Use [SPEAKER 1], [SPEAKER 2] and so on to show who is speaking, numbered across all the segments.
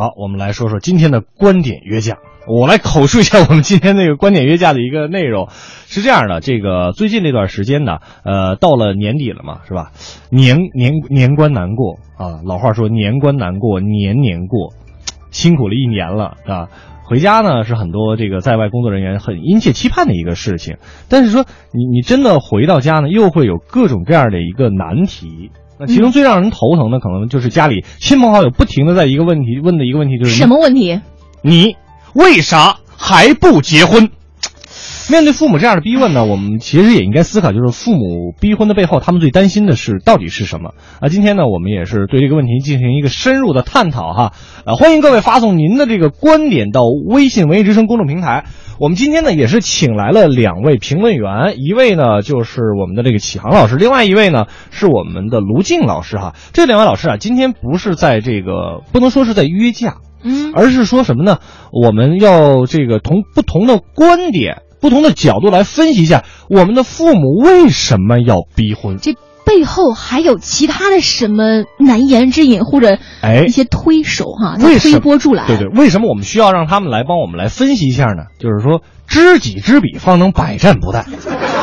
[SPEAKER 1] 好，我们来说说今天的观点约架。我来口述一下我们今天那个观点约架的一个内容，是这样的：这个最近这段时间呢，呃，到了年底了嘛，是吧？年年年关难过啊，老话说年关难过年年过，辛苦了一年了啊。回家呢是很多这个在外工作人员很殷切期盼的一个事情，但是说你你真的回到家呢，又会有各种各样的一个难题。那其中最让人头疼的，可能就是家里亲朋好友不停的在一个问题问的一个问题就是
[SPEAKER 2] 什么问题？
[SPEAKER 1] 你为啥还不结婚？面对父母这样的逼问呢，我们其实也应该思考，就是父母逼婚的背后，他们最担心的是到底是什么啊？今天呢，我们也是对这个问题进行一个深入的探讨哈。啊，欢迎各位发送您的这个观点到微信文艺之声公众平台。我们今天呢也是请来了两位评论员，一位呢就是我们的这个启航老师，另外一位呢是我们的卢静老师哈。这两位老师啊，今天不是在这个不能说是在约架，
[SPEAKER 2] 嗯，
[SPEAKER 1] 而是说什么呢？我们要这个同不同的观点、不同的角度来分析一下，我们的父母为什么要逼婚？
[SPEAKER 2] 这背后还有其他的什么难言之隐，或者
[SPEAKER 1] 哎
[SPEAKER 2] 一些推手哈，推波助澜。
[SPEAKER 1] 对对，为什么我们需要让他们来帮我们来分析一下呢？就是说，知己知彼，方能百战不殆。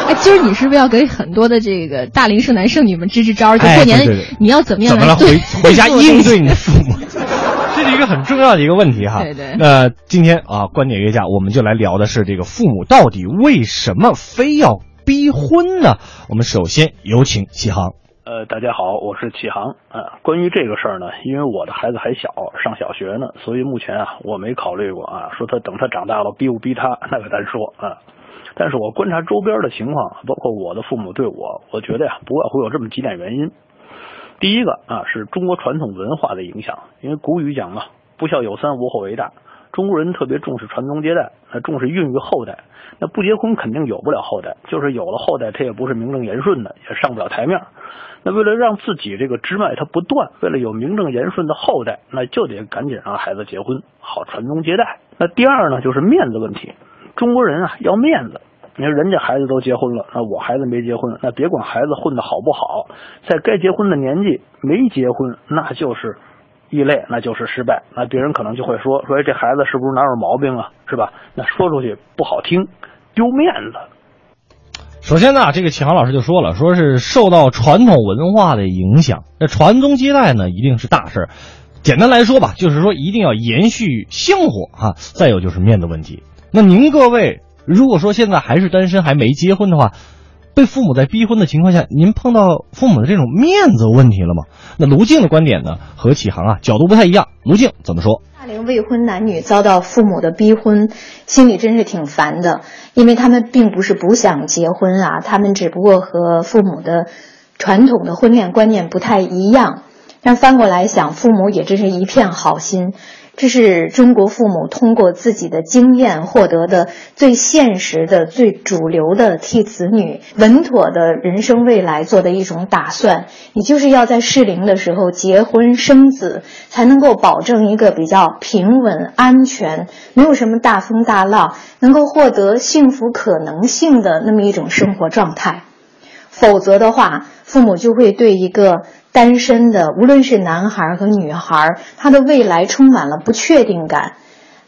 [SPEAKER 2] 哎，今儿你是不是要给很多的这个大龄剩男剩女们支支招儿？就
[SPEAKER 1] 哎
[SPEAKER 2] 过年你要怎么样
[SPEAKER 1] 怎么了？
[SPEAKER 2] 对
[SPEAKER 1] 回回家应对你的父母，这是一个很重要的一个问题哈。
[SPEAKER 2] 对对
[SPEAKER 1] 那今天啊，观点约架，我们就来聊的是这个父母到底为什么非要逼婚呢？我们首先有请启航。
[SPEAKER 3] 呃，大家好，我是启航。啊，关于这个事儿呢，因为我的孩子还小，上小学呢，所以目前啊，我没考虑过啊，说他等他长大了逼不逼他，那个咱说啊。但是我观察周边的情况，包括我的父母对我，我觉得呀，不外乎有这么几点原因。第一个啊，是中国传统文化的影响，因为古语讲嘛，不孝有三，无后为大。中国人特别重视传宗接代，那重视孕育后代。那不结婚肯定有不了后代，就是有了后代，他也不是名正言顺的，也上不了台面。那为了让自己这个支脉它不断，为了有名正言顺的后代，那就得赶紧让孩子结婚，好传宗接代。那第二呢，就是面子问题。中国人啊要面子，你说人家孩子都结婚了，那我孩子没结婚，那别管孩子混的好不好，在该结婚的年纪没结婚，那就是异类，那就是失败。那别人可能就会说说，这孩子是不是哪有毛病啊？是吧？那说出去不好听，丢面子。
[SPEAKER 1] 首先呢，这个启航老师就说了，说是受到传统文化的影响，那传宗接代呢一定是大事。简单来说吧，就是说一定要延续香火哈、再有就是面子问题。那您各位如果说现在还是单身还没结婚的话，被父母在逼婚的情况下，您碰到父母的这种面子问题了吗？那卢静的观点呢和启航啊角度不太一样，卢静怎么说？
[SPEAKER 4] 大龄未婚男女遭到父母的逼婚，心里真是挺烦的，因为他们并不是不想结婚啊，他们只不过和父母的传统的婚恋观念不太一样。但翻过来想，父母也真是一片好心，这是中国父母通过自己的经验获得的最现实的、最主流的替子女稳妥的人生未来做的一种打算。你就是要在适龄的时候结婚生子，才能够保证一个比较平稳、安全，没有什么大风大浪，能够获得幸福可能性的那么一种生活状态。否则的话，父母就会对一个单身的，无论是男孩和女孩，他的未来充满了不确定感，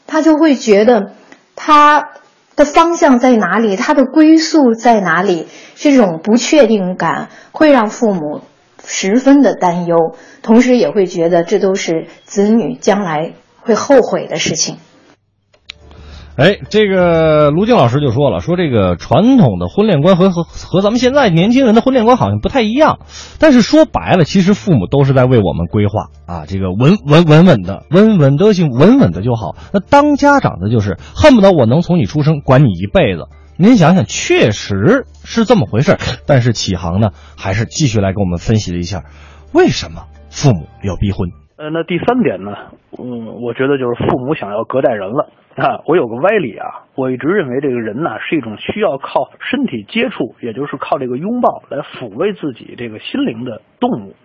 [SPEAKER 4] 他就会觉得他的方向在哪里，他的归宿在哪里，这种不确定感会让父母十分的担忧，同时也会觉得这都是子女将来会后悔的事情。
[SPEAKER 1] 哎，这个卢静老师就说了，说这个传统的婚恋观和和和咱们现在年轻人的婚恋观好像不太一样，但是说白了，其实父母都是在为我们规划啊，这个稳稳稳稳的，稳稳的行，稳稳的就好。那当家长的就是恨不得我能从你出生管你一辈子。您想想，确实是这么回事。但是启航呢，还是继续来给我们分析了一下，为什么父母要逼婚。
[SPEAKER 3] 呃，那第三点呢，嗯，我觉得就是父母想要隔代人了啊。我有个歪理啊，我一直认为这个人呐是一种需要靠身体接触，也就是靠这个拥抱来抚慰自己这个心灵的动物。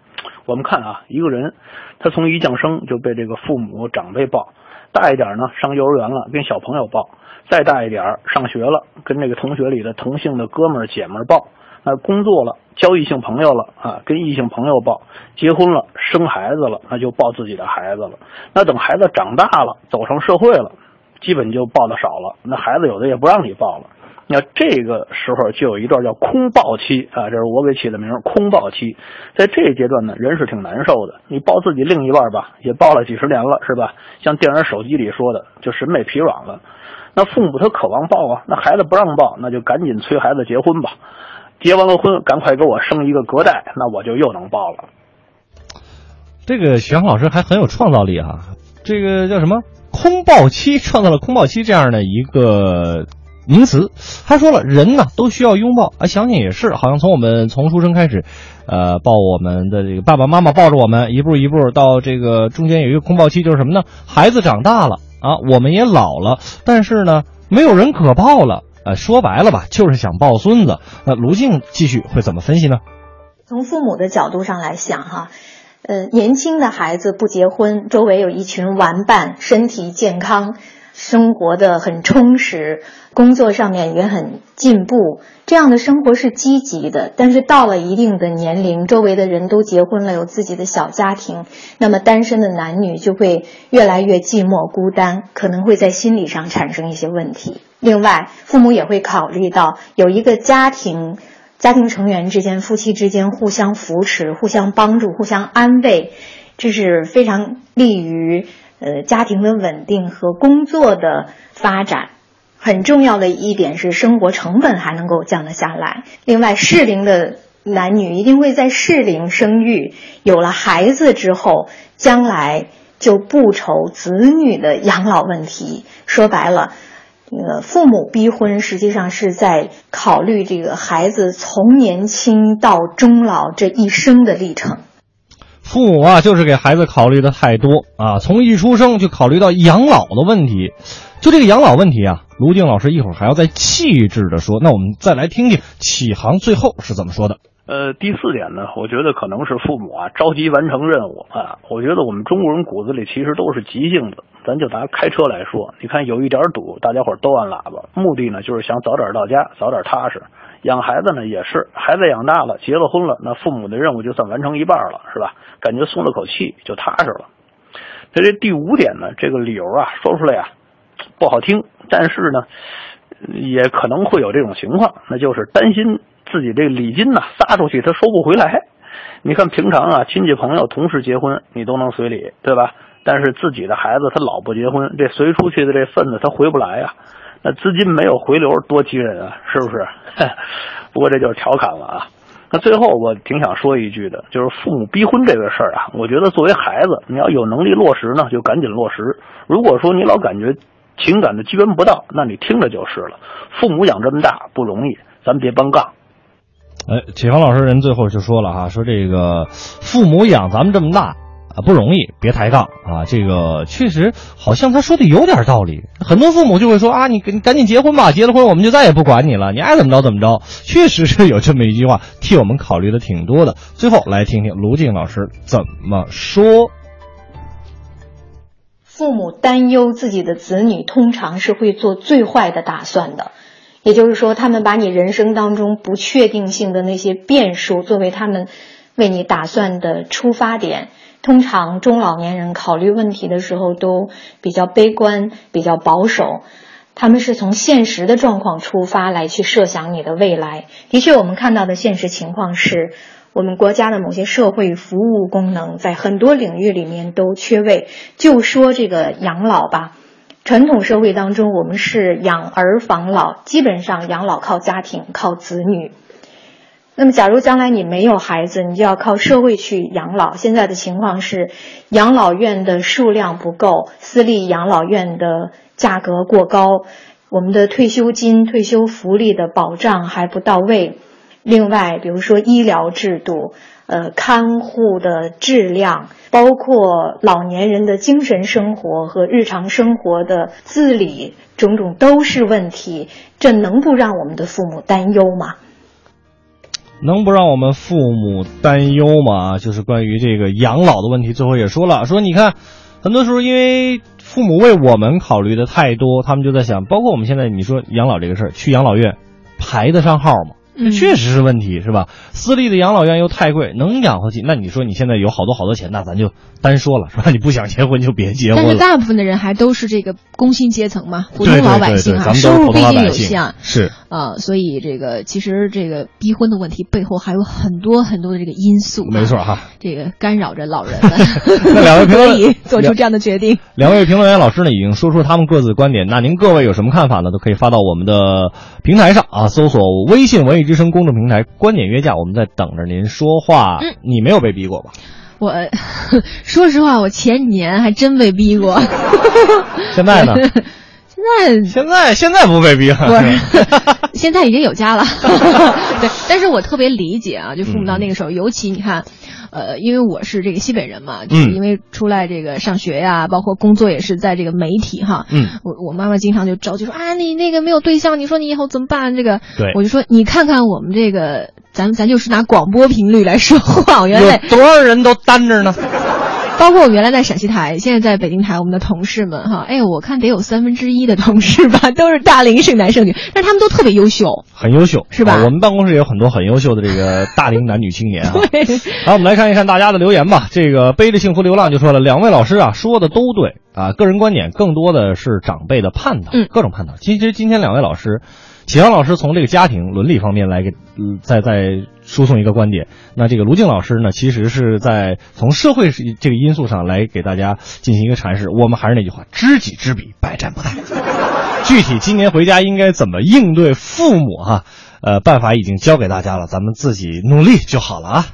[SPEAKER 3] 我们看啊，一个人他从一降生就被这个父母长辈抱，大一点呢上幼儿园了跟小朋友抱，再大一点上学了跟这个同学里的同性的哥们儿姐们儿抱，那工作了交异性朋友了啊跟异性朋友抱，结婚了生孩子了那就抱自己的孩子了，那等孩子长大了走上社会了，基本就抱的少了，那孩子有的也不让你抱了。那这个时候就有一段叫空抱期啊，这是我给起的名，空抱期。在这阶段呢，人是挺难受的。你抱自己另一半吧，也抱了几十年了，是吧？像电影手机里说的，就审美疲软了。那父母他渴望抱啊，那孩子不让抱，那就赶紧催孩子结婚吧。结完了婚，赶快给我生一个隔代，那我就又能抱了。
[SPEAKER 1] 这个徐老师还很有创造力啊、这个叫什么空抱期，创造了空抱期这样的一个。名词，他说了，人呢都需要拥抱啊，想想也是，好像从我们从出生开始，呃，抱我们的这个爸爸妈妈抱着我们，一步一步到这个中间有一个空抱期，就是什么呢？孩子长大了啊，我们也老了，但是呢，没有人可抱了，呃，说白了吧，就是想抱孙子。那卢静继续会怎么分析呢？
[SPEAKER 4] 从父母的角度上来想，哈。呃，年轻的孩子不结婚，周围有一群玩伴，身体健康，生活的很充实，工作上面也很进步，这样的生活是积极的。但是到了一定的年龄，周围的人都结婚了，有自己的小家庭，那么单身的男女就会越来越寂寞孤单，可能会在心理上产生一些问题。另外，父母也会考虑到有一个家庭。家庭成员之间、夫妻之间互相扶持、互相帮助、互相安慰，这是非常利于呃家庭的稳定和工作的发展。很重要的一点是，生活成本还能够降得下来。另外，适龄的男女一定会在适龄生育，有了孩子之后，将来就不愁子女的养老问题。说白了。呃父母逼婚，实际上是在考虑这个孩子从年轻到终老这一生的历程。
[SPEAKER 1] 父母啊，就是给孩子考虑的太多啊，从一出生就考虑到养老的问题。就这个养老问题啊，卢静老师一会儿还要再细致的说。那我们再来听听启航最后是怎么说的。
[SPEAKER 3] 呃，第四点呢，我觉得可能是父母啊着急完成任务啊。我觉得我们中国人骨子里其实都是急性子。咱就拿开车来说，你看有一点堵，大家伙都按喇叭，目的呢就是想早点到家，早点踏实。养孩子呢也是，孩子养大了，结了婚了，那父母的任务就算完成一半了，是吧？感觉松了口气，就踏实了。这这第五点呢，这个理由啊说出来呀不好听，但是呢也可能会有这种情况，那就是担心。自己这礼金呢撒出去他收不回来，你看平常啊亲戚朋友同时结婚你都能随礼对吧？但是自己的孩子他老不结婚，这随出去的这份子他回不来呀，那资金没有回流多急人啊，是不是？不过这就是调侃了啊。那最后我挺想说一句的，就是父母逼婚这个事儿啊，我觉得作为孩子你要有能力落实呢，就赶紧落实。如果说你老感觉情感的机缘不到，那你听着就是了。父母养这么大不容易，咱别帮杠。
[SPEAKER 1] 哎，启航老师人最后就说了哈，说这个父母养咱们这么大啊不容易，别抬杠啊。这个确实好像他说的有点道理。很多父母就会说啊，你你赶紧结婚吧，结了婚我们就再也不管你了，你爱怎么着怎么着。确实是有这么一句话，替我们考虑的挺多的。最后来听听卢静老师怎么说。
[SPEAKER 4] 父母担忧自己的子女，通常是会做最坏的打算的。也就是说，他们把你人生当中不确定性的那些变数作为他们为你打算的出发点。通常中老年人考虑问题的时候都比较悲观、比较保守，他们是从现实的状况出发来去设想你的未来。的确，我们看到的现实情况是，我们国家的某些社会服务功能在很多领域里面都缺位。就说这个养老吧。传统社会当中，我们是养儿防老，基本上养老靠家庭、靠子女。那么，假如将来你没有孩子，你就要靠社会去养老。现在的情况是，养老院的数量不够，私立养老院的价格过高，我们的退休金、退休福利的保障还不到位。另外，比如说医疗制度。呃，看护的质量，包括老年人的精神生活和日常生活的自理，种种都是问题。这能不让我们的父母担忧吗？
[SPEAKER 1] 能不让我们父母担忧吗？就是关于这个养老的问题，最后也说了，说你看，很多时候因为父母为我们考虑的太多，他们就在想，包括我们现在你说养老这个事儿，去养老院排得上号吗？确实是问题，是吧？私立的养老院又太贵，能养活起？那你说你现在有好多好多钱，那咱就单说了，是吧？你不想结婚就别结婚。
[SPEAKER 2] 但是大部分的人还都是这个工薪阶层嘛，普通老百姓啊，收入毕竟有限
[SPEAKER 1] 是
[SPEAKER 2] 啊，所以这个其实这个逼婚的问题背后还有很多很多的这个因素、啊，
[SPEAKER 1] 没错哈。
[SPEAKER 2] 这个干扰着老人们，
[SPEAKER 1] 那两位评论
[SPEAKER 2] 可以做出这样的决定。
[SPEAKER 1] 两位评论员老师呢，已经说出他们各自的观点。那您各位有什么看法呢？都可以发到我们的平台上啊，搜索微信“文艺之声”公众平台“观点约架”，我们在等着您说话。
[SPEAKER 2] 嗯
[SPEAKER 1] 你没有被逼过吧？
[SPEAKER 2] 我 说实话，我前几年还真被逼过。
[SPEAKER 1] 现在呢？
[SPEAKER 2] 现在
[SPEAKER 1] 现在现在不被逼了，
[SPEAKER 2] 现在已经有家了。对，但是我特别理解啊，就父母到那个时候，尤其你看，呃，因为我是这个西北人嘛，就是因为出来这个上学呀，包括工作也是在这个媒体哈。
[SPEAKER 1] 嗯，
[SPEAKER 2] 我我妈妈经常就着急说啊，你那个没有对象，你说你以后怎么办？这个，
[SPEAKER 1] 对
[SPEAKER 2] 我就说你看看我们这个，咱咱就是拿广播频率来说话，原来
[SPEAKER 1] 多少人都单着呢？
[SPEAKER 2] 包括我原来在陕西台，现在在北京台，我们的同事们哈，哎，我看得有三分之一的同事吧，都是大龄剩男剩女，但是他们都特别优秀。
[SPEAKER 1] 很优秀，
[SPEAKER 2] 是吧
[SPEAKER 1] 啊我们办公室也有很多很优秀的这个大龄男女青年啊。
[SPEAKER 2] 对，
[SPEAKER 1] 好，我们来看一看大家的留言吧。这个背着幸福流浪就说了，两位老师啊说的都对啊，个人观点更多的是长辈的盼头，
[SPEAKER 2] 嗯
[SPEAKER 1] 各种盼头。其实今天两位老师，启阳老师从这个家庭伦理方面来给，嗯，再再输送一个观点。那这个卢静老师呢，其实是在从社会这个因素上来给大家进行一个阐释。我们还是那句话，知己知彼，百战不殆。具体今年回家应该怎么应对父母哈、呃，办法已经教给大家了，咱们自己努力就好了啊。